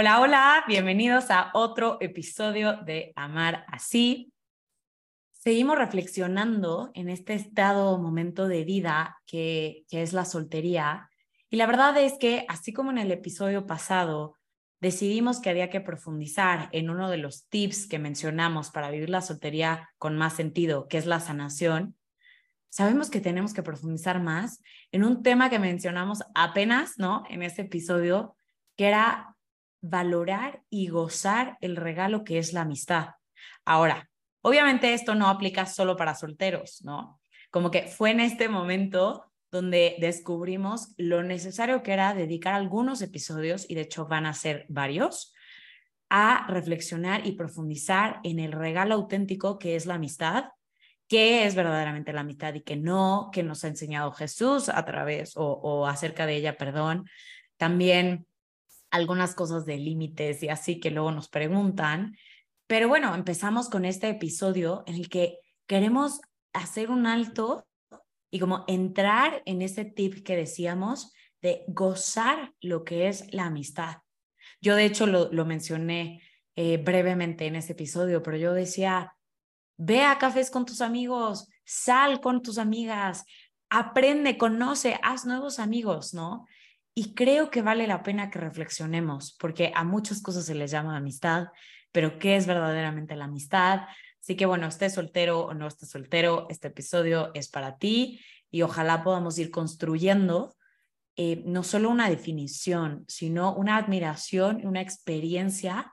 Hola, hola, bienvenidos a otro episodio de Amar así. Seguimos reflexionando en este estado, momento de vida que, que es la soltería. Y la verdad es que, así como en el episodio pasado, decidimos que había que profundizar en uno de los tips que mencionamos para vivir la soltería con más sentido, que es la sanación. Sabemos que tenemos que profundizar más en un tema que mencionamos apenas, ¿no? En ese episodio, que era valorar y gozar el regalo que es la amistad. Ahora, obviamente esto no aplica solo para solteros, ¿no? Como que fue en este momento donde descubrimos lo necesario que era dedicar algunos episodios, y de hecho van a ser varios, a reflexionar y profundizar en el regalo auténtico que es la amistad, qué es verdaderamente la amistad y qué no, que nos ha enseñado Jesús a través o, o acerca de ella, perdón. También algunas cosas de límites y así que luego nos preguntan. Pero bueno, empezamos con este episodio en el que queremos hacer un alto y como entrar en ese tip que decíamos de gozar lo que es la amistad. Yo de hecho lo, lo mencioné eh, brevemente en ese episodio, pero yo decía, ve a cafés con tus amigos, sal con tus amigas, aprende, conoce, haz nuevos amigos, ¿no? Y creo que vale la pena que reflexionemos, porque a muchas cosas se les llama amistad, pero ¿qué es verdaderamente la amistad? Así que bueno, estés soltero o no estés soltero, este episodio es para ti y ojalá podamos ir construyendo eh, no solo una definición, sino una admiración y una experiencia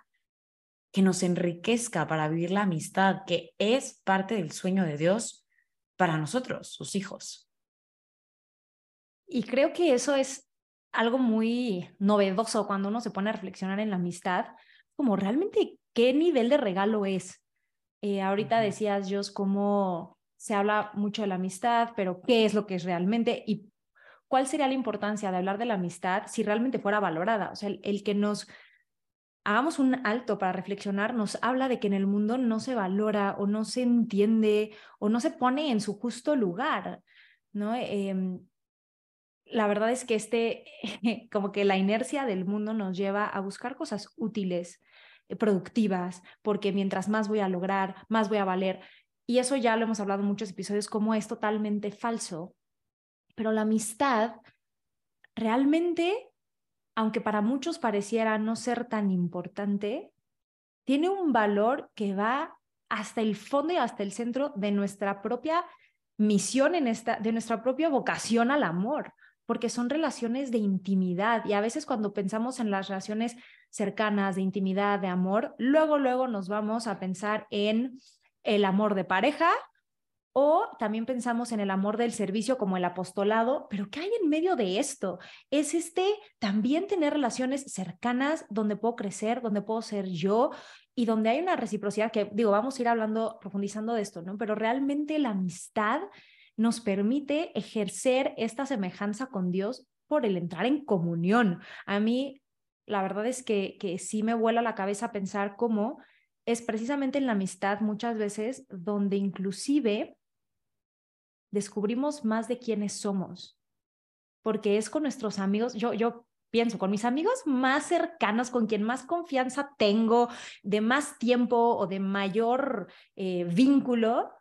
que nos enriquezca para vivir la amistad, que es parte del sueño de Dios para nosotros, sus hijos. Y creo que eso es algo muy novedoso cuando uno se pone a reflexionar en la amistad, como realmente qué nivel de regalo es. Eh, ahorita decías, Jos, cómo se habla mucho de la amistad, pero qué es lo que es realmente y cuál sería la importancia de hablar de la amistad si realmente fuera valorada. O sea, el, que nos hagamos un alto para reflexionar nos habla de que en el mundo no se valora o no se entiende o no se pone en su justo lugar. ¿no? Em, la verdad es que este, como que la inercia del mundo nos lleva a buscar cosas útiles, eh, productivas, porque mientras más voy a lograr, más voy a valer. Y eso ya lo hemos hablado en muchos episodios, como es totalmente falso. Pero la amistad realmente, aunque para muchos pareciera no ser tan importante, tiene un valor que va hasta el fondo y hasta el centro de nuestra propia misión en esta, de nuestra propia vocación al amor porque son relaciones de intimidad y a veces cuando pensamos en las relaciones cercanas, de intimidad, de amor, luego, luego nos vamos a pensar en el amor de pareja o también pensamos en el amor del servicio como el apostolado, pero ¿qué hay en medio de esto? Es este también tener relaciones cercanas donde puedo crecer, donde puedo ser yo y donde hay una reciprocidad que digo, vamos a ir hablando, profundizando de esto, ¿no? Pero realmente la amistad nos permite ejercer esta semejanza con Dios por el entrar en comunión. A mí, la verdad es que, que sí me vuela la cabeza pensar cómo es precisamente en la amistad muchas veces donde inclusive descubrimos más de quiénes somos, porque es con nuestros amigos, yo, yo pienso, con mis amigos más cercanos, con quien más confianza tengo, de más tiempo o de mayor eh, vínculo,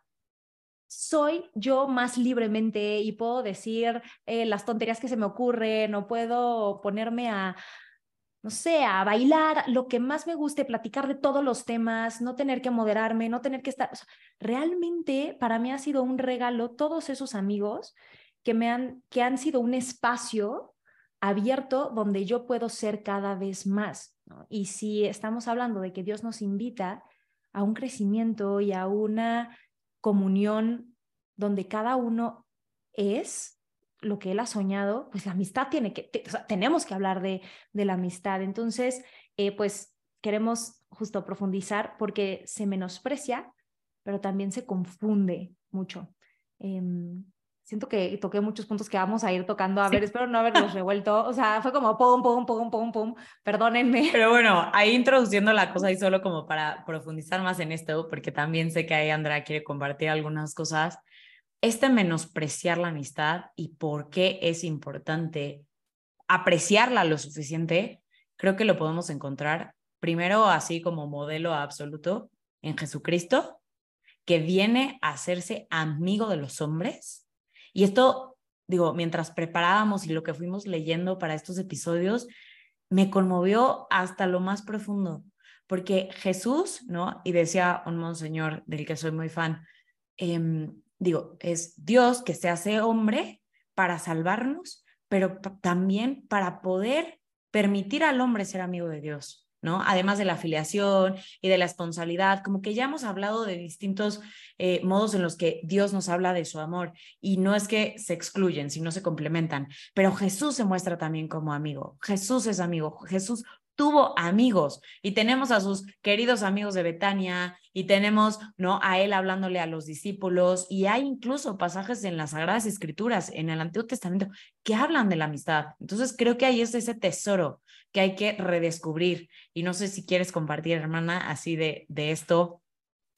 soy yo más libremente y puedo decir eh, las tonterías que se me ocurren o puedo ponerme a, no sé, a bailar, lo que más me guste, platicar de todos los temas, no tener que moderarme, no tener que estar... realmente para mí ha sido un regalo todos esos amigos que, me han, que han sido un espacio abierto donde yo puedo ser cada vez más. Y si estamos hablando de que Dios nos invita a un crecimiento y a una comunión donde cada uno es lo que él ha soñado, pues la amistad tiene que, tenemos que hablar de, de la amistad. Entonces, eh, pues queremos justo profundizar porque se menosprecia, pero también se confunde mucho. Em, siento que toqué muchos puntos que vamos a ir tocando. A ver, espero no haberlos revuelto. O sea, fue como pum, pum, pum, pum, pum. Perdónenme. Pero bueno, ahí introduciendo la cosa y solo como para profundizar más en esto, porque también sé que ahí Andrea quiere compartir algunas cosas. Este menospreciar la amistad y por qué es importante apreciarla lo suficiente, creo que lo podemos encontrar primero así como modelo absoluto en Jesucristo, que viene a hacerse amigo de los hombres y esto, digo, mientras preparábamos y lo que fuimos leyendo para estos episodios, me conmovió hasta lo más profundo, porque Jesús, ¿no? Y decía un monseñor del que soy muy fan, em, digo, es Dios que se hace hombre para salvarnos, pero también para poder permitir al hombre ser amigo de Dios. ¿No? Además de la afiliación y de la responsabilidad, como que ya hemos hablado de distintos eh, modos en los que Dios nos habla de su amor y no es que se excluyen, sino se complementan, pero Jesús se muestra también como amigo, Jesús es amigo, Jesús tuvo amigos y tenemos a sus queridos amigos de Betania y tenemos, ¿no? A él hablándole a los discípulos y hay incluso pasajes en las Sagradas Escrituras, en el Antiguo Testamento, que hablan de la amistad. Entonces creo que ahí es ese tesoro que hay que redescubrir y no sé si quieres compartir, hermana, así de, de esto,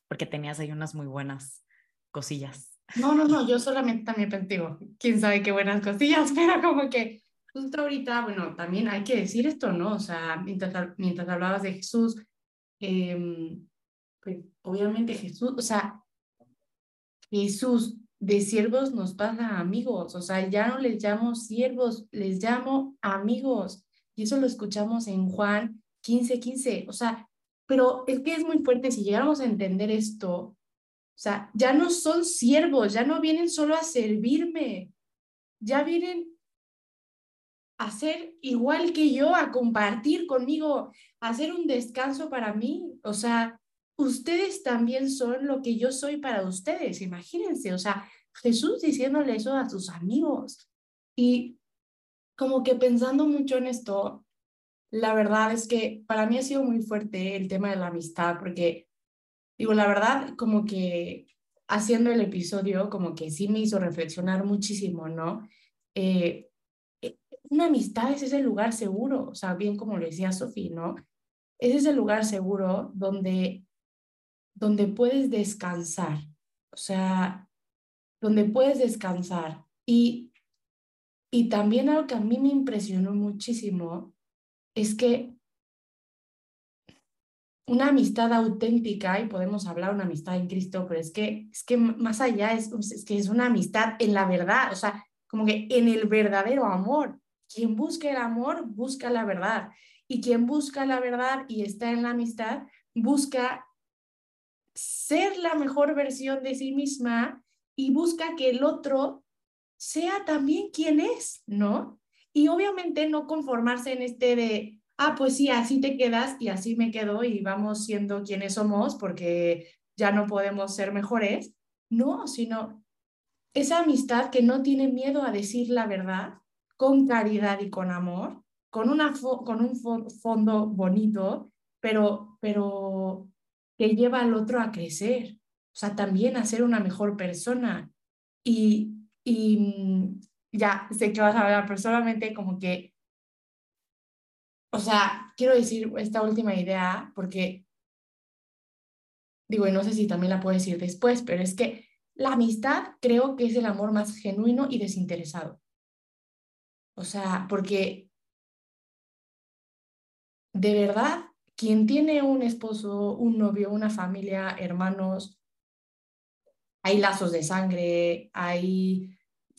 porque tenías ahí unas muy buenas cosillas. No, no, no, yo solamente también digo, quién sabe qué buenas cosillas, pero como que justo ahorita, bueno, también hay que decir esto, ¿no? O sea, mientras, mientras hablabas de Jesús, eh, pues obviamente Jesús, o sea, Jesús de siervos nos pasa a amigos, o sea, ya no les llamo siervos, les llamo amigos. Y eso lo escuchamos en Juan 15, 15, o sea, pero es que es muy fuerte si llegáramos a entender esto, o sea, ya no son siervos, ya no vienen solo a servirme, ya vienen a ser igual que yo, a compartir conmigo, a hacer un descanso para mí. O sea, ustedes también son lo que yo soy para ustedes, imagínense. O sea, Jesús diciéndole eso a sus amigos. Y como que pensando mucho en esto, la verdad es que para mí ha sido muy fuerte el tema de la amistad, porque digo, la verdad, como que haciendo el episodio, como que sí me hizo reflexionar muchísimo, ¿no? Eh, una amistad es ese lugar seguro, o sea, bien como lo decía Sofía, ¿no? Es ese lugar seguro donde, donde puedes descansar, o sea, donde puedes descansar. Y, y también algo que a mí me impresionó muchísimo es que una amistad auténtica, y podemos hablar una amistad en Cristo, pero es que, es que más allá es, es que es una amistad en la verdad, o sea, como que en el verdadero amor. Quien busca el amor, busca la verdad. Y quien busca la verdad y está en la amistad, busca ser la mejor versión de sí misma y busca que el otro sea también quien es, ¿no? Y obviamente no conformarse en este de, ah, pues sí, así te quedas y así me quedo y vamos siendo quienes somos porque ya no podemos ser mejores. No, sino esa amistad que no tiene miedo a decir la verdad con caridad y con amor, con, una con un fondo bonito, pero, pero que lleva al otro a crecer, o sea, también a ser una mejor persona. Y, y mm, ya sé que vas a hablar, pero solamente como que, o sea, quiero decir esta última idea porque, digo, y no sé si también la puedo decir después, pero es que la amistad creo que es el amor más genuino y desinteresado. O sea, porque de verdad, quien tiene un esposo, un novio, una familia, hermanos, hay lazos de sangre, hay,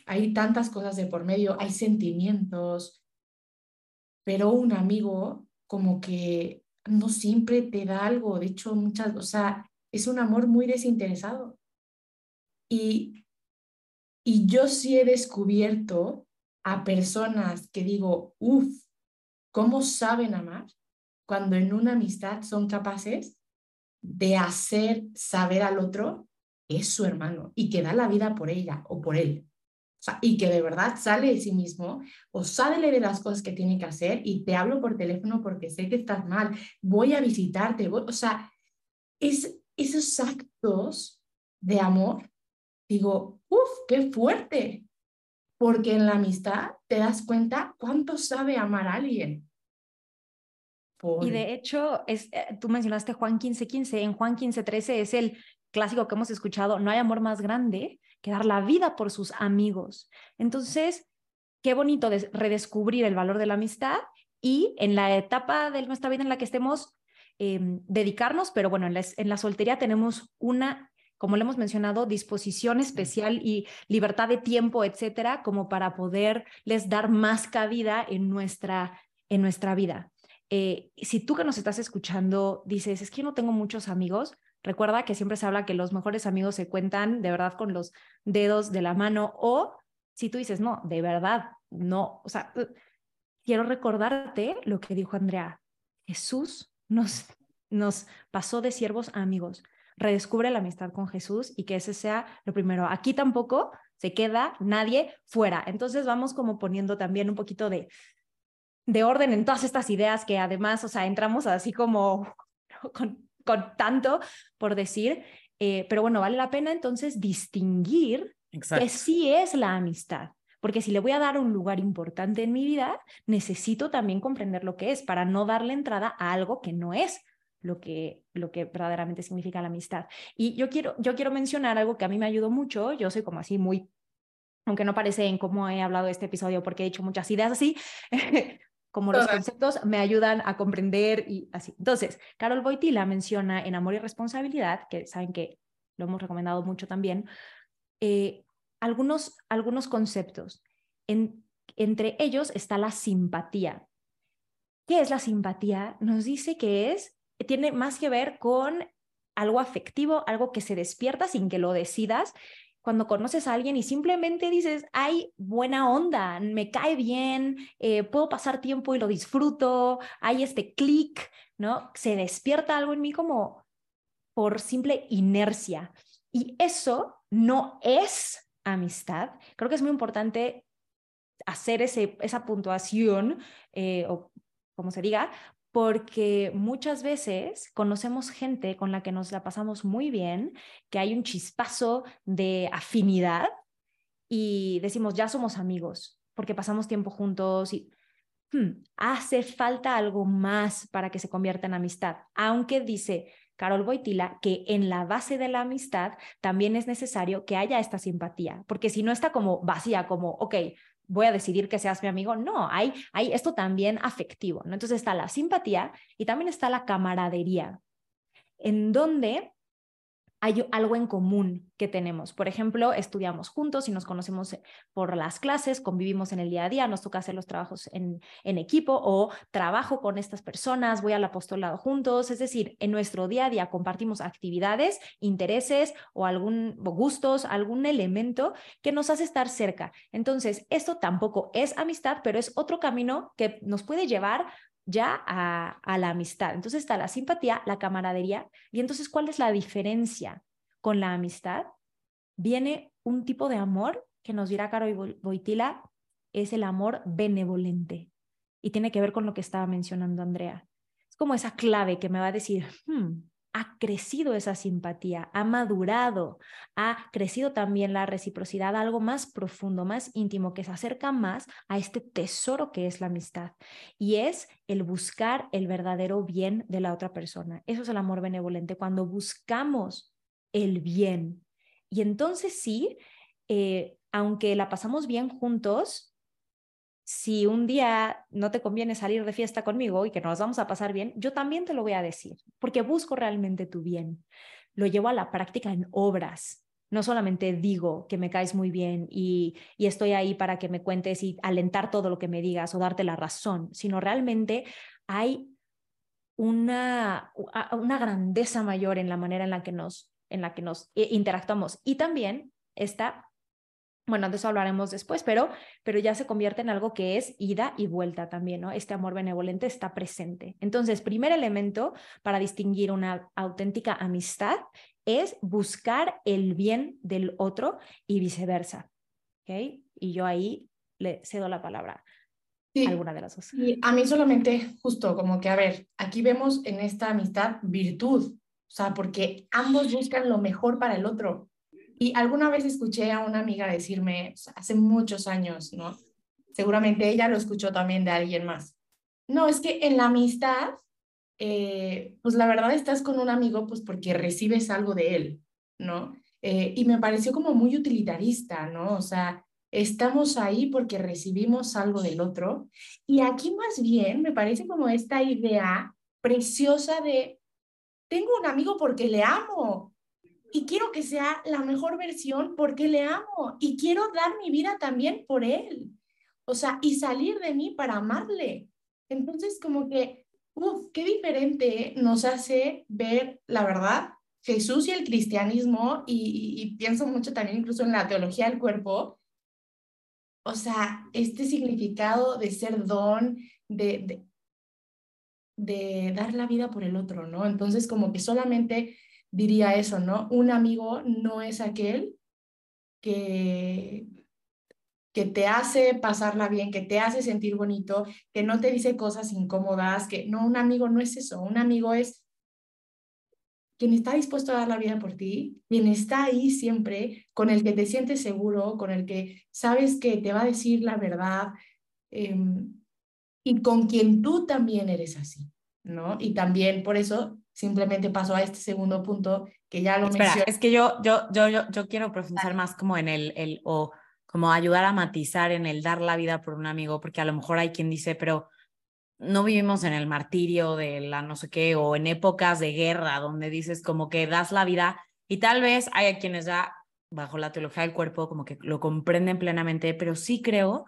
hay tantas cosas de por medio, hay sentimientos, pero un amigo como que no siempre te da algo, de hecho muchas, o sea, es un amor muy desinteresado. Y, y yo sí he descubierto a personas que digo, uff, ¿cómo saben amar? Cuando en una amistad son capaces de hacer saber al otro es su hermano y que da la vida por ella o por él. y que de verdad sale de sí mismo o sale de las cosas que tiene que hacer y te hablo por teléfono porque sé que estás mal, voy a visitarte, o sea, es, esos actos de amor, digo, uff, qué fuerte, porque en la amistad te das cuenta cuánto sabe amar a alguien. Y de hecho, es, eh, tú mencionaste Juan 15:15, 15, en Juan 15:13 es el clásico que hemos escuchado, no hay amor más grande que dar la vida por sus amigos. Entonces, qué bonito redescubrir el valor de la amistad y en la etapa de nuestra vida en la que estemos, em, dedicarnos, pero bueno, en la, en la soltería tenemos una, como le hemos mencionado, disposición especial y libertad de tiempo, etcétera, como para poderles dar más cabida en nuestra, en nuestra vida. Eh, si tú que nos estás escuchando dices, es que yo no tengo muchos amigos, recuerda que siempre se habla que los mejores amigos se cuentan de verdad con los dedos de la mano o si tú dices, no, de verdad, no, o sea, uh, quiero recordarte lo que dijo Andrea, Jesús nos, nos pasó de siervos a amigos, redescubre la amistad con Jesús y que ese sea lo primero. Aquí tampoco se queda nadie fuera. Entonces vamos como poniendo también un poquito de de orden en todas estas ideas que además, o sea, entramos así como con, con tanto por decir, eh, pero bueno, vale la pena entonces distinguir que sí es la amistad. Porque si le voy a dar un lugar importante en mi vida, necesito también comprender lo que es para no darle entrada a algo que no es lo que, lo que verdaderamente significa la amistad. Y yo quiero, yo quiero mencionar algo que a mí me ayudó mucho. Yo soy como así muy, aunque no parece en cómo he hablado de este episodio porque he dicho muchas ideas así, como los conceptos me ayudan a comprender y así. Entonces, Carol Boitila menciona en Amor y Responsabilidad, que saben que lo hemos recomendado mucho también, eh, algunos, algunos conceptos. En, entre ellos está la simpatía. ¿Qué es la simpatía? Nos dice que es, tiene más que ver con algo afectivo, algo que se despierta sin que lo decidas cuando conoces a alguien y simplemente dices, hay buena onda, me cae bien, eh, puedo pasar tiempo y lo disfruto, hay este clic, ¿no? Se despierta algo en mí como por simple inercia. Y eso no es amistad. Creo que es muy importante hacer ese, esa puntuación, eh, o como se diga, porque muchas veces conocemos gente con la que nos la pasamos muy bien, que hay un chispazo de afinidad y decimos, ya somos amigos, porque pasamos tiempo juntos y hmm, hace falta algo más para que se convierta en amistad, aunque dice Carol Boitila que en la base de la amistad también es necesario que haya esta simpatía, porque si no está como vacía, como, ok, voy a decidir que seas mi amigo. No, hay, hay esto también afectivo, ¿no? Entonces está la simpatía y también está la camaradería, en donde hay algo en común que tenemos. Por ejemplo, estudiamos juntos y nos conocemos eh, por las clases, convivimos en el día a día, nos toca hacer los trabajos en, en equipo o trabajo con estas personas, voy al apostolado juntos. Es decir, en nuestro día a día compartimos actividades, intereses o algún gustos, algún elemento que nos hace estar cerca. Entonces, esto tampoco es amistad, pero es otro camino que nos puede llevar ya a, la amistad. Entonces está la simpatía, la camaradería. Y entonces, ¿cuál es la diferencia con la amistad? Viene un tipo de amor que nos dirá Caro Boitila, es el amor benevolente. Y tiene que ver con lo que estaba mencionando Andrea. Es como esa clave que me va a decir, hmm, ha crecido esa simpatía, ha madurado, ha crecido también la reciprocidad, algo más profundo, más íntimo, que se acerca más a este tesoro que es la amistad. Y es el buscar el verdadero bien de la otra persona. Eso es el amor benevolente, cuando buscamos el bien. Y entonces sí, eh, aunque la pasamos bien juntos, si un día no te conviene salir de fiesta conmigo y que nos vamos a pasar bien, yo también te lo voy a decir, porque busco realmente tu bien. Lo llevo a la práctica en obras. No solamente digo que me caes muy bien y, estoy ahí para que me cuentes y alentar todo lo que me digas o darte la razón, sino realmente hay una, una grandeza mayor en la manera en la que nos, en la que nos eh, interactuamos. Y también está bueno, de eso hablaremos después, pero, pero ya se convierte en algo que es ida y vuelta también, ¿no? Este amor benevolente está presente. Entonces, primer elemento para distinguir una auténtica amistad es buscar el bien del otro y viceversa. ¿okay? y yo ahí le cedo la palabra Sí, a alguna de las dos. y a mí solamente justo como que, a ver, aquí vemos en esta amistad virtud, o sea, porque ambos buscan lo mejor para el otro. Y alguna vez escuché a una amiga decirme, sea, hace muchos años, ¿no? Seguramente ella lo escuchó también de alguien más. No, es que en la amistad, eh, pues la verdad estás con un amigo pues porque recibes algo de él, ¿no? Eh, y me pareció como muy utilitarista, ¿no? O sea, estamos ahí porque recibimos algo del otro. Y aquí más bien me parece como esta idea preciosa de, tengo un amigo porque le amo y quiero que sea la mejor versión porque le amo y quiero dar mi vida también por él. O sea, y salir de mí para amarle. Entonces, como que, uff, qué diferente nos hace ver la verdad. Jesús y el cristianismo, y, y, y pienso mucho también incluso en la teología del cuerpo, o sea, este significado de ser don, de, de, de, dar la vida por el otro, ¿no? Entonces, como que solamente diría eso, ¿no? Un amigo no es aquel que, que te hace pasarla bien, que te hace sentir bonito, que no te dice cosas incómodas, que no, un amigo no es eso, un amigo es quien está dispuesto a dar la vida por ti, quien está ahí siempre, con el que te sientes seguro, con el que sabes que te va a decir la verdad eh, y con quien tú también eres así, ¿no? Y también por eso simplemente paso a este segundo punto que ya lo Espera, mencioné. es que yo, yo, yo, yo, yo quiero profundizar más como en el, el, o como ayudar a matizar en el dar la vida por un amigo, porque a lo mejor hay quien dice, pero no vivimos en el martirio de la no sé qué o en épocas de guerra donde dices como que das la vida y tal vez hay a quienes ya bajo la teología del cuerpo como que lo comprenden plenamente, pero sí creo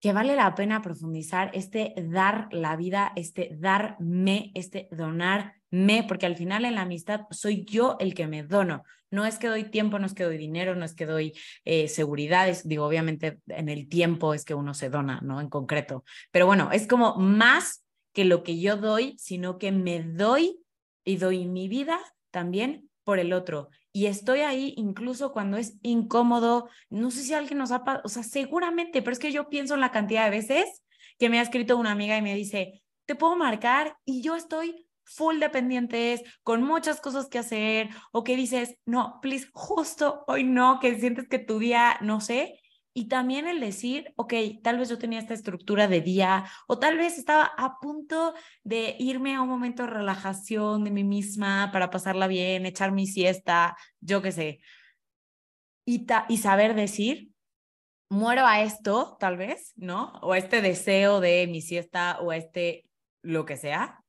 que vale la pena profundizar este dar la vida, este darme, este donarme, porque al final en la amistad soy yo el que me dono. No es que doy tiempo, no es que doy dinero, no es que doy eh, seguridades. Digo, obviamente en el tiempo es que uno se dona, ¿no? En concreto. Pero bueno, es como más que lo que yo doy, sino que me doy y doy mi vida también por el otro. Y estoy ahí incluso cuando es incómodo. No sé si alguien nos ha pasado, o sea, seguramente, pero es que yo pienso en la cantidad de veces que me ha escrito una amiga y me dice, te puedo marcar y yo estoy full dependientes, con muchas cosas que hacer, o que dices, no, please, justo hoy no, que sientes que tu día, no sé, y también el decir, ok, tal vez yo tenía esta estructura de día o tal vez estaba a punto de irme a un momento de relajación de mí misma para pasarla bien, echar mi siesta, yo qué sé. Y, y saber decir, muero a esto, tal vez, ¿no? O a este deseo de mi siesta o a este lo que sea,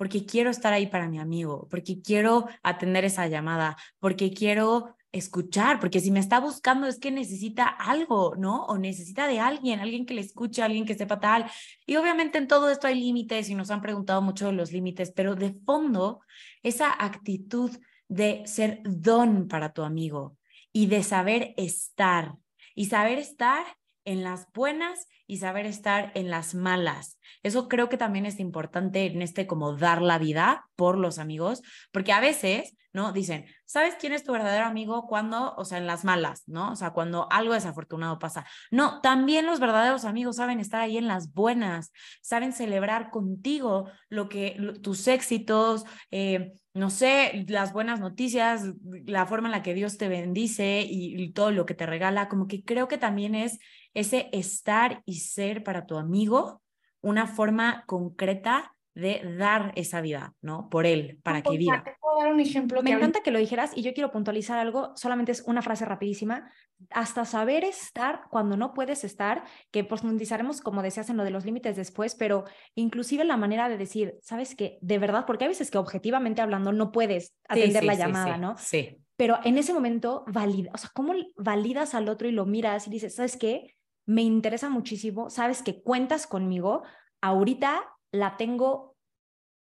porque quiero estar ahí para mi amigo, porque quiero atender esa llamada, porque quiero escuchar, porque si me está buscando es que necesita algo, ¿no? O necesita de alguien, alguien que le escuche, alguien que sepa tal. Y obviamente en todo esto hay límites y nos han preguntado mucho de los límites, pero de fondo, esa actitud de ser don para tu amigo y de saber estar y saber estar en las buenas y saber estar en las malas. Eso creo que también es importante en este como dar la vida por los amigos, porque a veces, ¿no? Dicen, ¿sabes quién es tu verdadero amigo cuando, o sea, en las malas, ¿no? O sea, cuando algo desafortunado pasa. No, también los verdaderos amigos saben estar ahí en las buenas, saben celebrar contigo lo que tus éxitos, eh, no sé, las buenas noticias, la forma en la que Dios te bendice y, y todo lo que te regala, como que creo que también es ese estar y ser para tu amigo una forma concreta de dar esa vida, ¿no? Por él, para que viva. Te puedo dar un ejemplo. Me que encanta que lo dijeras y yo quiero puntualizar algo, solamente es una frase rapidísima, hasta saber estar cuando no puedes estar, que profundizaremos, como decías, en lo de los límites después, pero inclusive la manera de decir, ¿sabes qué? De verdad, porque hay veces que objetivamente hablando no puedes atender sí, sí, la llamada, sí, ¿no? Sí. Pero en ese momento, valida, o sea, ¿cómo validas al otro y lo miras y dices, ¿sabes qué? Me interesa muchísimo, sabes que cuentas conmigo, ahorita la tengo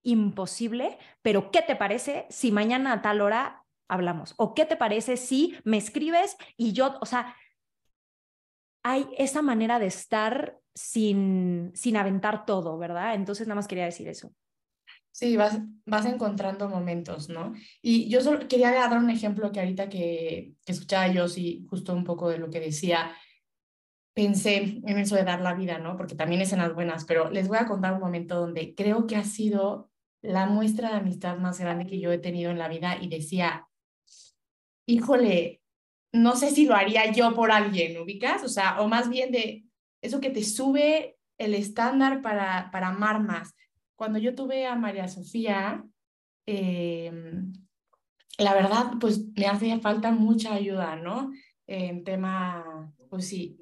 imposible, pero ¿qué te parece si mañana a tal hora hablamos? ¿O qué te parece si me escribes y yo, o sea, hay esa manera de estar sin, sin aventar todo, ¿verdad? Entonces nada más quería decir eso. Sí, vas, vas encontrando momentos, ¿no? Y yo solo quería dar un ejemplo que ahorita que, que escuchaba yo, sí, justo un poco de lo que decía. Pensé en eso de dar la vida, ¿no? Porque también es en las buenas, pero les voy a contar un momento donde creo que ha sido la muestra de amistad más grande que yo he tenido en la vida y decía, híjole, no sé si lo haría yo por alguien, ¿ubicas? O sea, o más bien de eso que te sube el estándar para, para amar más. Cuando yo tuve a María Sofía, em, la verdad, pues me hacía falta mucha ayuda, ¿no? En tema, pues sí,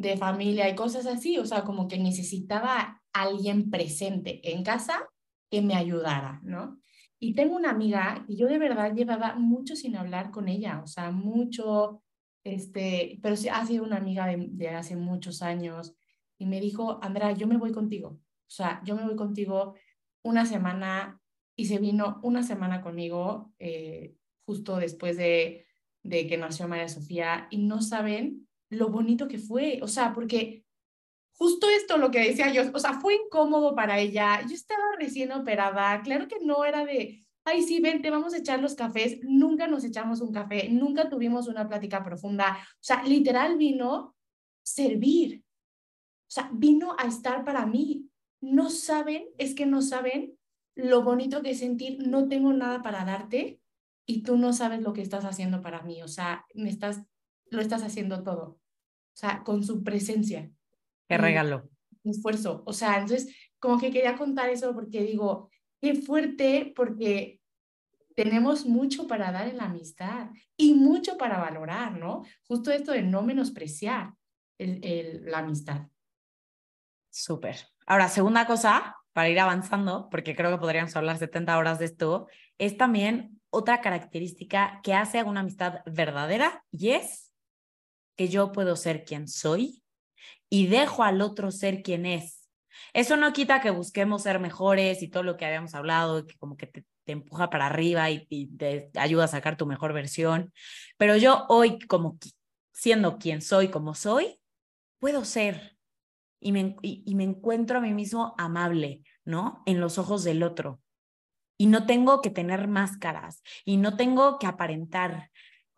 de familia y cosas así, o sea, como que necesitaba alguien presente en casa que me ayudara, ¿no? Y tengo una amiga y yo de verdad llevaba mucho sin hablar con ella, o sea, mucho, este, pero ha sido una amiga de, hace muchos años y me dijo, Andrea, yo me voy contigo, o sea, yo me voy contigo una semana y se vino una semana conmigo eh, justo después de, de que nació María Sofía y no saben lo bonito que fue, o sea, porque justo esto lo que decía yo, o sea, fue incómodo para ella, yo estaba recién operada, claro que no era de, ay, sí, vente, vamos a echar los cafés, nunca nos echamos un café, nunca tuvimos una plática profunda, o sea, literal vino servir, o sea, vino a estar para mí. No saben, es que no saben lo bonito que es sentir, no tengo nada para darte y tú no sabes lo que estás haciendo para mí, o sea, me estás, lo estás haciendo todo, sea, con su presencia. Qué regalo. Esfuerzo. O sea, entonces, como que quería contar eso porque digo, qué fuerte, porque tenemos mucho para dar en la amistad y mucho para valorar, ¿no? Justo esto de no menospreciar el, el, la amistad. Súper. Ahora, segunda cosa, para ir avanzando, porque creo que podríamos hablar 70 horas de esto, es también otra característica que hace a una amistad verdadera y es que yo puedo ser quien soy y dejo al otro ser quien es. Eso no quita que busquemos ser mejores y todo lo que habíamos hablado, que como que te, empuja para arriba y, te ayuda a sacar tu mejor versión. Pero yo hoy, como siendo quien soy, como soy, puedo ser y me, y me encuentro a mí mismo amable, ¿no? En los ojos del otro. Y no tengo que tener máscaras y no tengo que aparentar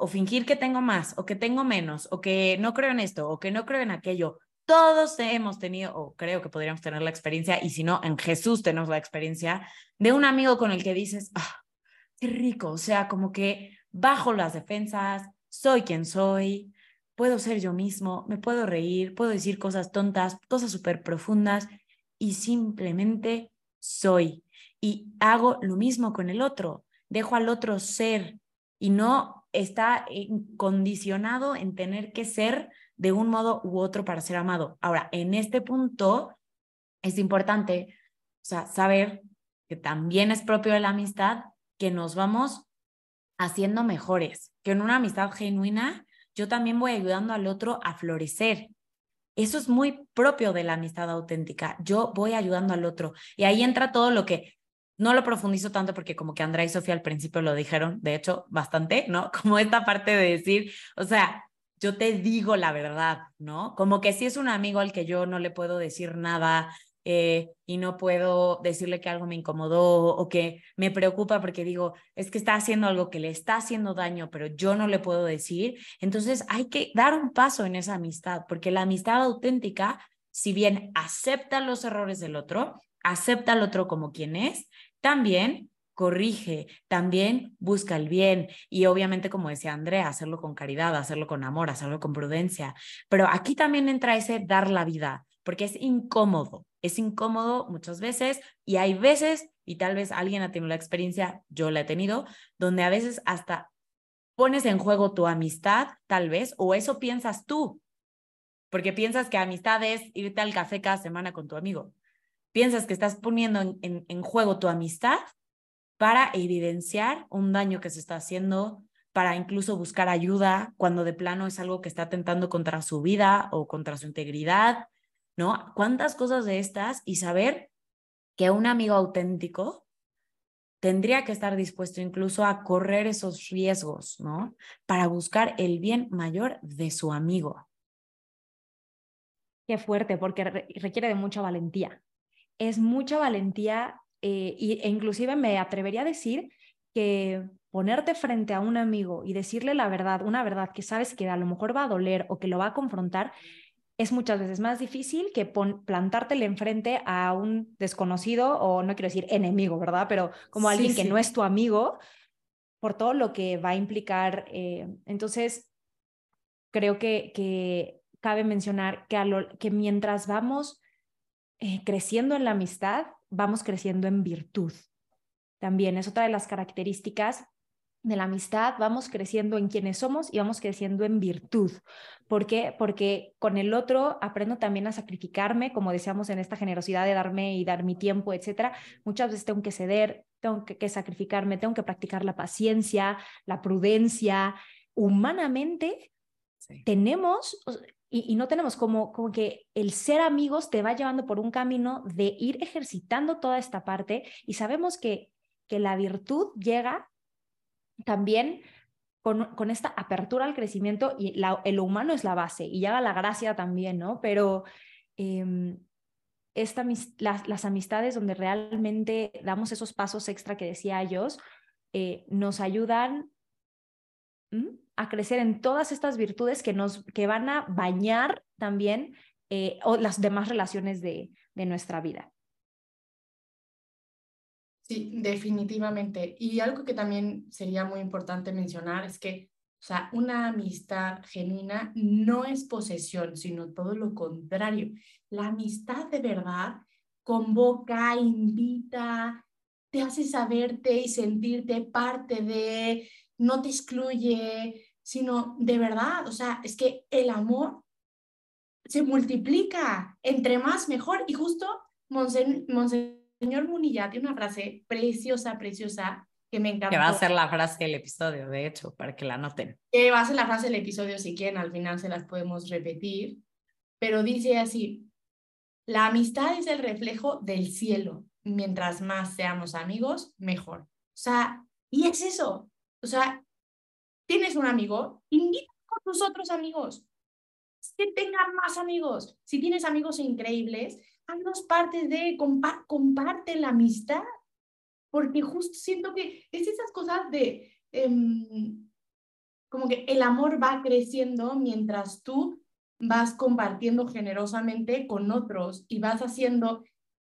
o fingir que tengo más o que tengo menos o que no creo en esto o que no creo en aquello todos hemos tenido, o creo que podríamos tener la experiencia, y si no, en Jesús tenemos la experiencia, de un amigo con el que dices, ah, qué rico, o sea, como que bajo las defensas, soy quien soy, puedo ser yo mismo, me puedo reír, puedo decir cosas tontas, cosas súper profundas, y simplemente soy. Y hago lo mismo con el otro, dejo al otro ser y no está condicionado en tener que ser de un modo u otro para ser amado. Ahora, en este punto es importante, o sea, saber que también es propio de la amistad que nos vamos haciendo mejores, que en una amistad genuina yo también voy ayudando al otro a florecer. Eso es muy propio de la amistad auténtica. Yo voy ayudando al otro. Y ahí entra todo lo que no lo profundizo tanto porque como que Andrea y Sofía al principio lo dijeron, de hecho, bastante, ¿no? Como esta parte de decir, o sea, yo te digo la verdad, ¿no? Como que si es un amigo al que yo no le puedo decir nada eh, y no puedo decirle que algo me incomodó o que me preocupa porque digo, es que está haciendo algo que le está haciendo daño, pero yo no le puedo decir, entonces hay que dar un paso en esa amistad, porque la amistad auténtica, si bien acepta los errores del otro, acepta al otro como quien es, también corrige, también busca el bien y obviamente, como decía Andrea, hacerlo con caridad, hacerlo con amor, hacerlo con prudencia. Pero aquí también entra ese dar la vida, porque es incómodo, es incómodo muchas veces y hay veces, y tal vez alguien ha tenido la experiencia, yo la he tenido, donde a veces hasta pones en juego tu amistad, tal vez, o eso piensas tú, porque piensas que amistad es irte al café cada semana con tu amigo. Piensas que estás poniendo en, juego tu amistad para evidenciar un daño que se está haciendo, para incluso buscar ayuda cuando de plano es algo que está atentando contra su vida o contra su integridad, ¿no? ¿Cuántas cosas de estas? Y saber que un amigo auténtico tendría que estar dispuesto incluso a correr esos riesgos, ¿no? Para buscar el bien mayor de su amigo. Qué fuerte, porque requiere de mucha valentía. Es mucha valentía eh, e inclusive me atrevería a decir que ponerte frente a un amigo y decirle la verdad, una verdad que sabes que a lo mejor va a doler o que lo va a confrontar, es muchas veces más difícil que plantártele enfrente a un desconocido o no quiero decir enemigo, ¿verdad? Pero como alguien que no es tu amigo por todo lo que va a implicar. Eh, entonces, creo que, que cabe mencionar que, a lo, que mientras vamos eh, creciendo en la amistad, vamos creciendo en virtud. También es otra de las características de la amistad, vamos creciendo en quienes somos y vamos creciendo en virtud. ¿Por qué? Porque con el otro aprendo también a sacrificarme, como decíamos en esta generosidad de darme y dar mi tiempo, etcétera. Muchas veces tengo que ceder, tengo que, sacrificarme, tengo que practicar la paciencia, la prudencia. Humanamente tenemos, y, no tenemos como, como que el ser amigos te va llevando por un camino de ir ejercitando toda esta parte y sabemos que, que la virtud llega también con, con, esta apertura al crecimiento y el humano es la base y llega la gracia también, ¿no? Pero eh, esta, las, las, amistades donde realmente damos esos pasos extra que decía ellos, eh, nos ayudan a crecer en todas estas virtudes que, nos, que van a bañar también eh, o las demás relaciones de, de nuestra vida. Sí, definitivamente. Y algo que también sería muy importante mencionar es que, o sea, una amistad genuina no es posesión, sino todo lo contrario. La amistad de verdad convoca, invita, te hace saberte y sentirte parte de, no te excluye, sino de verdad, o sea, es que el amor se multiplica, entre más mejor. Y justo Monsen, señor Munilla tiene una frase preciosa, preciosa, que me encanta. Que va a ser la frase del episodio, de hecho, para que la noten. Que va a ser la frase del episodio, si quieren, al final se las podemos repetir. Pero dice así, la amistad es el reflejo del cielo. Mientras más seamos amigos, mejor. O sea, y es eso. O sea, tienes un amigo, invita a tus otros amigos. Que tengan más amigos. Si tienes amigos increíbles, haznos parte de, comparte la amistad, porque justo siento que es esas cosas de, em, como que el amor va creciendo mientras tú vas compartiendo generosamente con otros y vas haciendo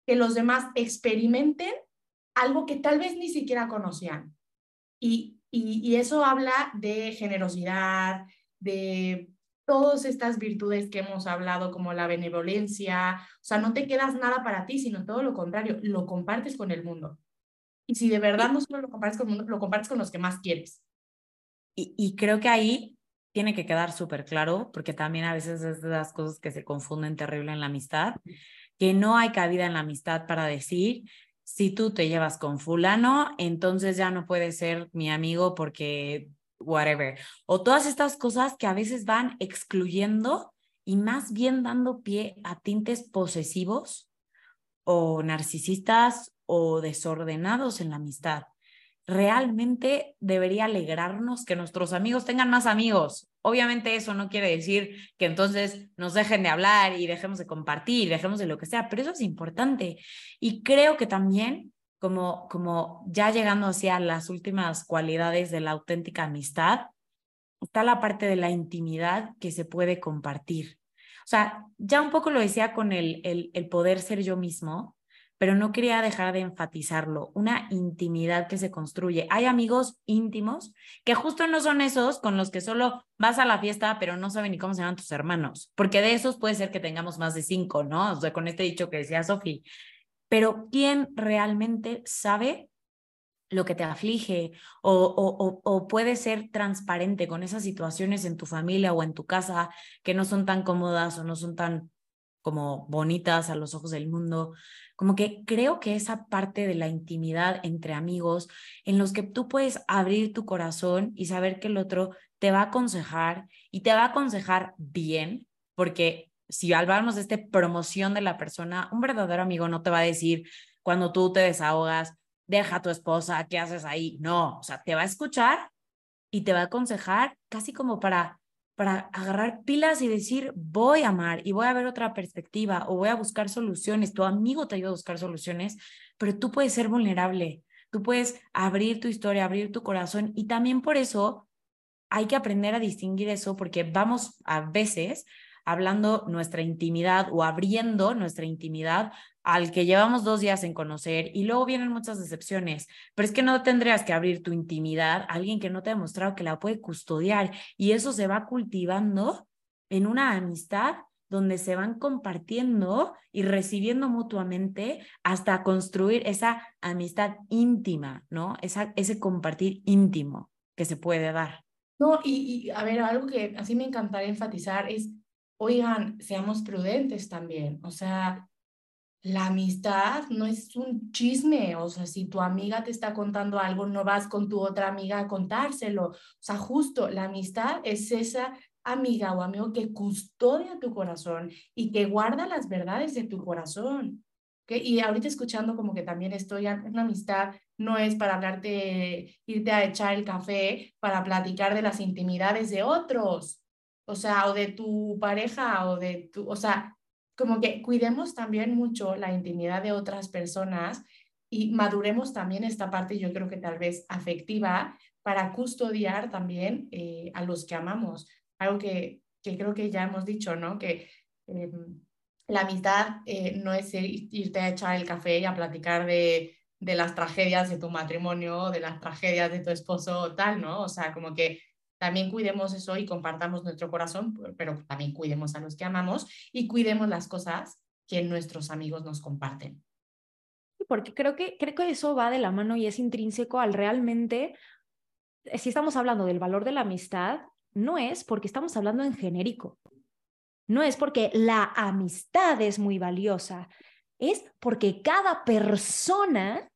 que los demás experimenten algo que tal vez ni siquiera conocían. Y, y, eso habla de generosidad, de todas estas virtudes que hemos hablado, como la benevolencia, o sea, no te quedas nada para ti, sino todo lo contrario, lo compartes con el mundo. Y si de verdad no solo lo compartes con el mundo, lo compartes con los que más quieres. Y, y creo que ahí tiene que quedar súper claro, porque también a veces es de las cosas que se confunden terrible en la amistad, que no hay cabida en la amistad para decir, si tú te llevas con fulano, entonces ya no puedes ser mi amigo porque whatever. O todas estas cosas que a veces van excluyendo y más bien dando pie a tintes posesivos o narcisistas o desordenados en la amistad. Realmente debería alegrarnos que nuestros amigos tengan más amigos. Obviamente eso no quiere decir que entonces nos dejen de hablar y dejemos de compartir, dejemos de lo que sea, pero eso es importante. Y creo que también como, como ya llegando hacia las últimas cualidades de la auténtica amistad, está la parte de la intimidad que se puede compartir. O sea, ya un poco lo decía con el, el, el poder ser yo mismo, pero no quería dejar de enfatizarlo, una intimidad que se construye. Hay amigos íntimos que justo no son esos con los que solo vas a la fiesta, pero no saben ni cómo se llaman tus hermanos, porque de esos puede ser que tengamos más de cinco, ¿no? O sea, con este dicho que decía Sofi, pero ¿quién realmente sabe lo que te aflige o, o, o, puede ser transparente con esas situaciones en tu familia o en tu casa que no son tan cómodas o no son tan como bonitas a los ojos del mundo. Como que creo que esa parte de la intimidad entre amigos en los que tú puedes abrir tu corazón y saber que el otro te va a aconsejar y te va a aconsejar bien, porque si hablamos de esta promoción de la persona, un verdadero amigo no te va a decir cuando tú te desahogas, deja a tu esposa, ¿qué haces ahí? No, o sea, te va a escuchar y te va a aconsejar casi como para para agarrar pilas y decir, voy a amar y voy a ver otra perspectiva o voy a buscar soluciones. Tu amigo te ayuda a buscar soluciones, pero tú puedes ser vulnerable, tú puedes abrir tu historia, abrir tu corazón y también por eso hay que aprender a distinguir eso porque vamos a veces hablando nuestra intimidad o abriendo nuestra intimidad al que llevamos dos días en conocer y luego vienen muchas decepciones. Pero es que no tendrías que abrir tu intimidad a alguien que no te ha demostrado que la puede custodiar y eso se va cultivando en una amistad donde se van compartiendo y recibiendo mutuamente hasta construir esa amistad íntima, ¿no? Esa, ese compartir íntimo que se puede dar. No, y, y a ver, algo que así me encantaría enfatizar es, oigan, seamos prudentes también, o sea, la amistad no es un chisme, o sea, si tu amiga te está contando algo, no vas con tu otra amiga a contárselo. O sea, justo la amistad es esa amiga o amigo que custodia tu corazón y que guarda las verdades de tu corazón. ¿okay? Y ahorita escuchando como que también estoy, una amistad no es para hablarte, irte a echar el café, para platicar de las intimidades de otros, o sea, o de tu pareja o de tu, o sea, como que cuidemos también mucho la intimidad de otras personas y maduremos también esta parte, yo creo que tal vez afectiva, para custodiar también eh, a los que amamos. Algo que, que, creo que ya hemos dicho, ¿no? Que em, la amistad eh, no es irte a echar el café y a platicar de, de las tragedias de tu matrimonio, de las tragedias de tu esposo, tal, ¿no? O sea, como que también cuidemos eso y compartamos nuestro corazón, pero también cuidemos a los que amamos y cuidemos las cosas que nuestros amigos nos comparten. Porque creo que, creo que eso va de la mano y es intrínseco al realmente, eh, si estamos hablando del valor de la amistad, no es porque estamos hablando en genérico, no es porque la amistad es muy valiosa, es porque cada persona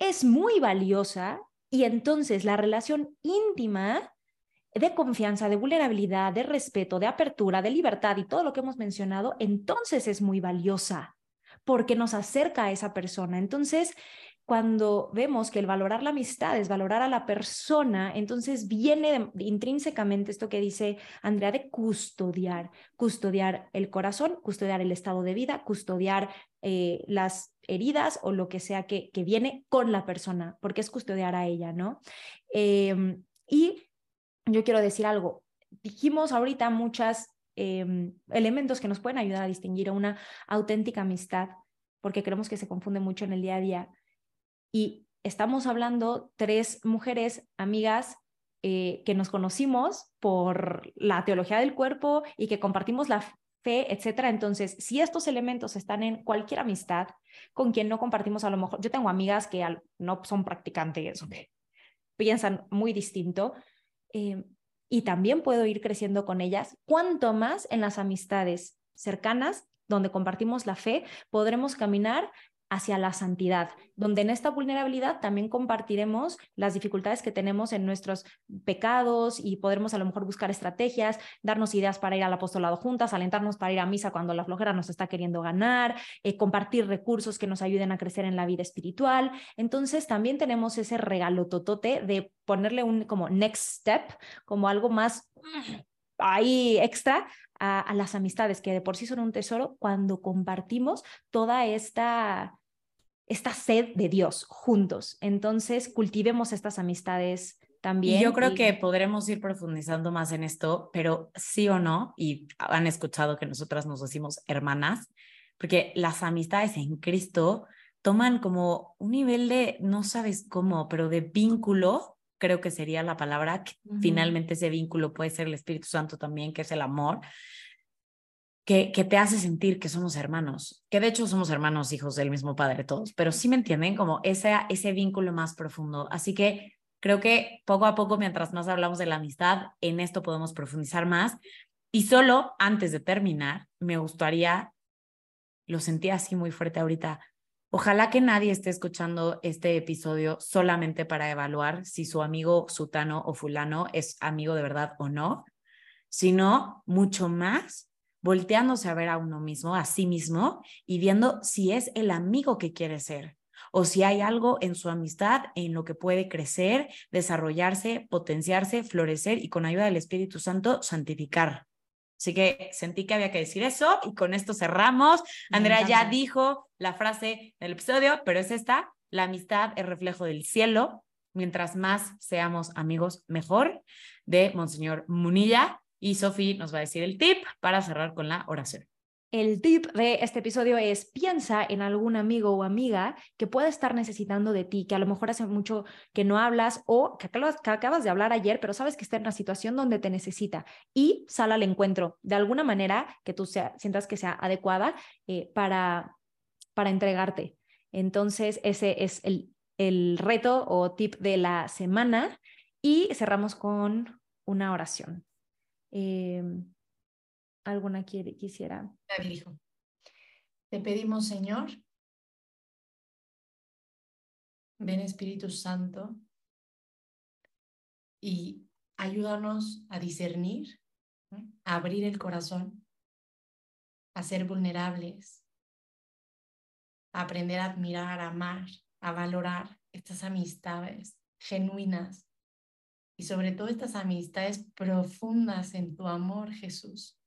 es muy valiosa y entonces la relación íntima de confianza, de vulnerabilidad, de respeto, de apertura, de libertad y todo lo que hemos mencionado, entonces es muy valiosa porque nos acerca a esa persona. Entonces, cuando vemos que el valorar la amistad es valorar a la persona, entonces viene intrínsecamente esto que dice Andrea de custodiar, custodiar el corazón, custodiar el estado de vida, custodiar eh, las heridas o lo que sea que, que viene con la persona, porque es custodiar a ella, ¿no? Em, y yo quiero decir algo. Dijimos ahorita muchos em, elementos que nos pueden ayudar a distinguir una auténtica amistad, porque creemos que se confunde mucho en el día a día. Y estamos hablando tres mujeres amigas eh, que nos conocimos por la teología del cuerpo y que compartimos la fe, etcétera. Entonces, si estos elementos están en cualquier amistad con quien no compartimos, a lo mejor, yo tengo amigas que no son practicantes, que piensan muy distinto, Em, y también puedo ir creciendo con ellas, cuanto más en las amistades cercanas, donde compartimos la fe, podremos caminar hacia la santidad, donde en esta vulnerabilidad también compartiremos las dificultades que tenemos en nuestros pecados y podremos a lo mejor buscar estrategias, darnos ideas para ir al apostolado juntas, alentarnos para ir a misa cuando la flojera nos está queriendo ganar, eh, compartir recursos que nos ayuden a crecer en la vida espiritual. Entonces también tenemos ese regalo totote de ponerle un como next step, como algo más ahí extra a, las amistades que de por sí son un tesoro cuando compartimos toda esta esta sed de Dios juntos. Entonces, cultivemos estas amistades también. Y yo creo que podremos ir profundizando más en esto, pero sí o no, y han escuchado que nosotras nos decimos hermanas, porque las amistades en Cristo toman como un nivel de, no sabes cómo, pero de vínculo, creo que sería la palabra, que finalmente ese vínculo puede ser el Espíritu Santo también, que es el amor, que, te hace sentir que somos hermanos, que de hecho somos hermanos, hijos del mismo padre todos, pero sí me entienden como ese, ese vínculo más profundo. Así que creo que poco a poco, mientras más hablamos de la amistad, en esto podemos profundizar más. Y solo antes de terminar, me gustaría, lo sentí así muy fuerte ahorita, Ojalá que nadie esté escuchando este episodio solamente para evaluar si su amigo sutano o fulano es amigo de verdad o no, sino mucho más volteándose a ver a uno mismo, a sí mismo, y viendo si es el amigo que quiere ser o si hay algo en su amistad en lo que puede crecer, desarrollarse, potenciarse, florecer y con ayuda del Espíritu Santo santificar. Así que sentí que había que decir eso y con esto cerramos. Andrea ya dijo la frase del episodio, pero es esta, la amistad es reflejo del cielo. Mientras más seamos amigos, mejor, de Monseñor Munilla. y Sofi nos va a decir el tip para cerrar con la oración. El tip de este episodio es piensa en algún amigo o amiga que pueda estar necesitando de ti, que a lo mejor hace mucho que no hablas o que acabas, de hablar ayer, pero sabes que está en una situación donde te necesita y sal al encuentro de alguna manera que tú sientas que sea adecuada eh, para, para entregarte. Entonces, ese es el, el reto o tip de la semana y cerramos con una oración. Em, ¿Alguna quiere, quisiera? Te pedimos, Señor, ven Espíritu Santo y ayúdanos a discernir, a abrir el corazón, a ser vulnerables, a aprender a admirar, a amar, a valorar estas amistades genuinas y sobre todo estas amistades profundas en tu amor, Jesús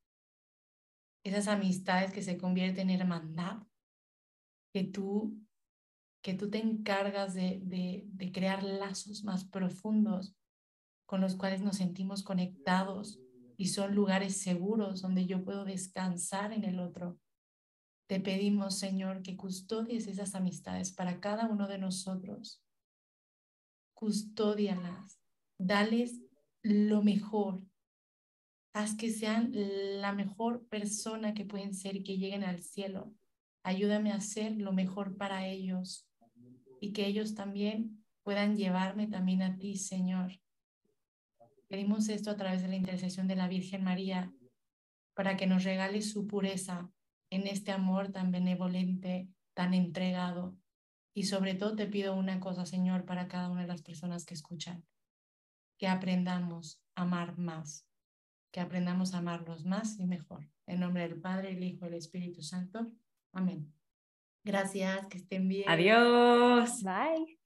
esas amistades que se convierten en hermandad, que tú, que tú te encargas de, de, de crear lazos más profundos con los cuales nos sentimos conectados y son lugares seguros donde yo puedo descansar en el otro. Te pedimos, Señor, que custodies esas amistades para cada uno de nosotros. Custódialas, dales lo mejor, haz que sean la mejor persona que pueden ser y que lleguen al cielo. Ayúdame a ser lo mejor para ellos y que ellos también puedan llevarme también a ti, Señor. Pedimos esto a través de la intercesión de la Virgen María para que nos regale su pureza en este amor tan benevolente, tan entregado. Y sobre todo te pido una cosa, Señor, para cada una de las personas que escuchan, que aprendamos a amar más que aprendamos a amarnos más y mejor. En nombre del Padre, el Hijo y el Espíritu Santo. Amén. Gracias, que estén bien. Adiós. Bye.